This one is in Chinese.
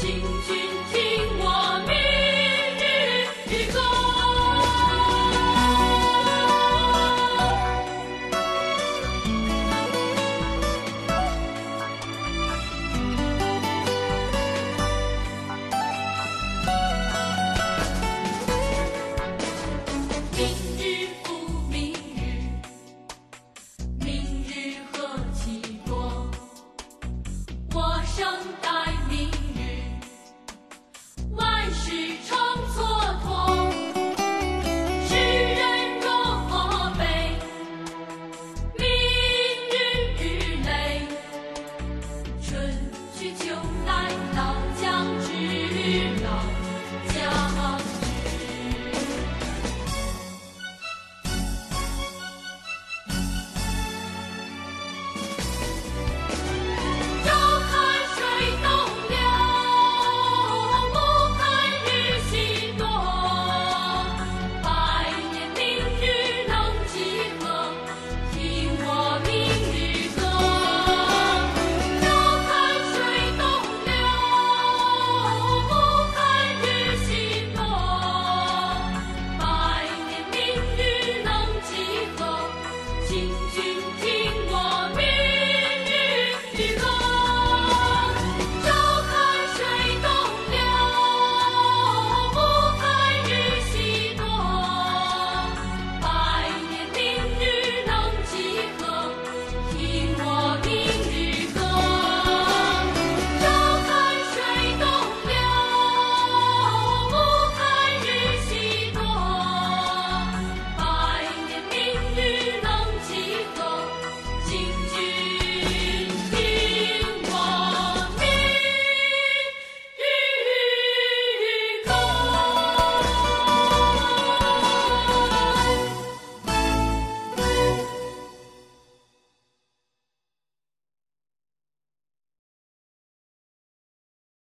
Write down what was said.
请君听我明日歌明日复明日明日何其多？我生春去秋来老将至老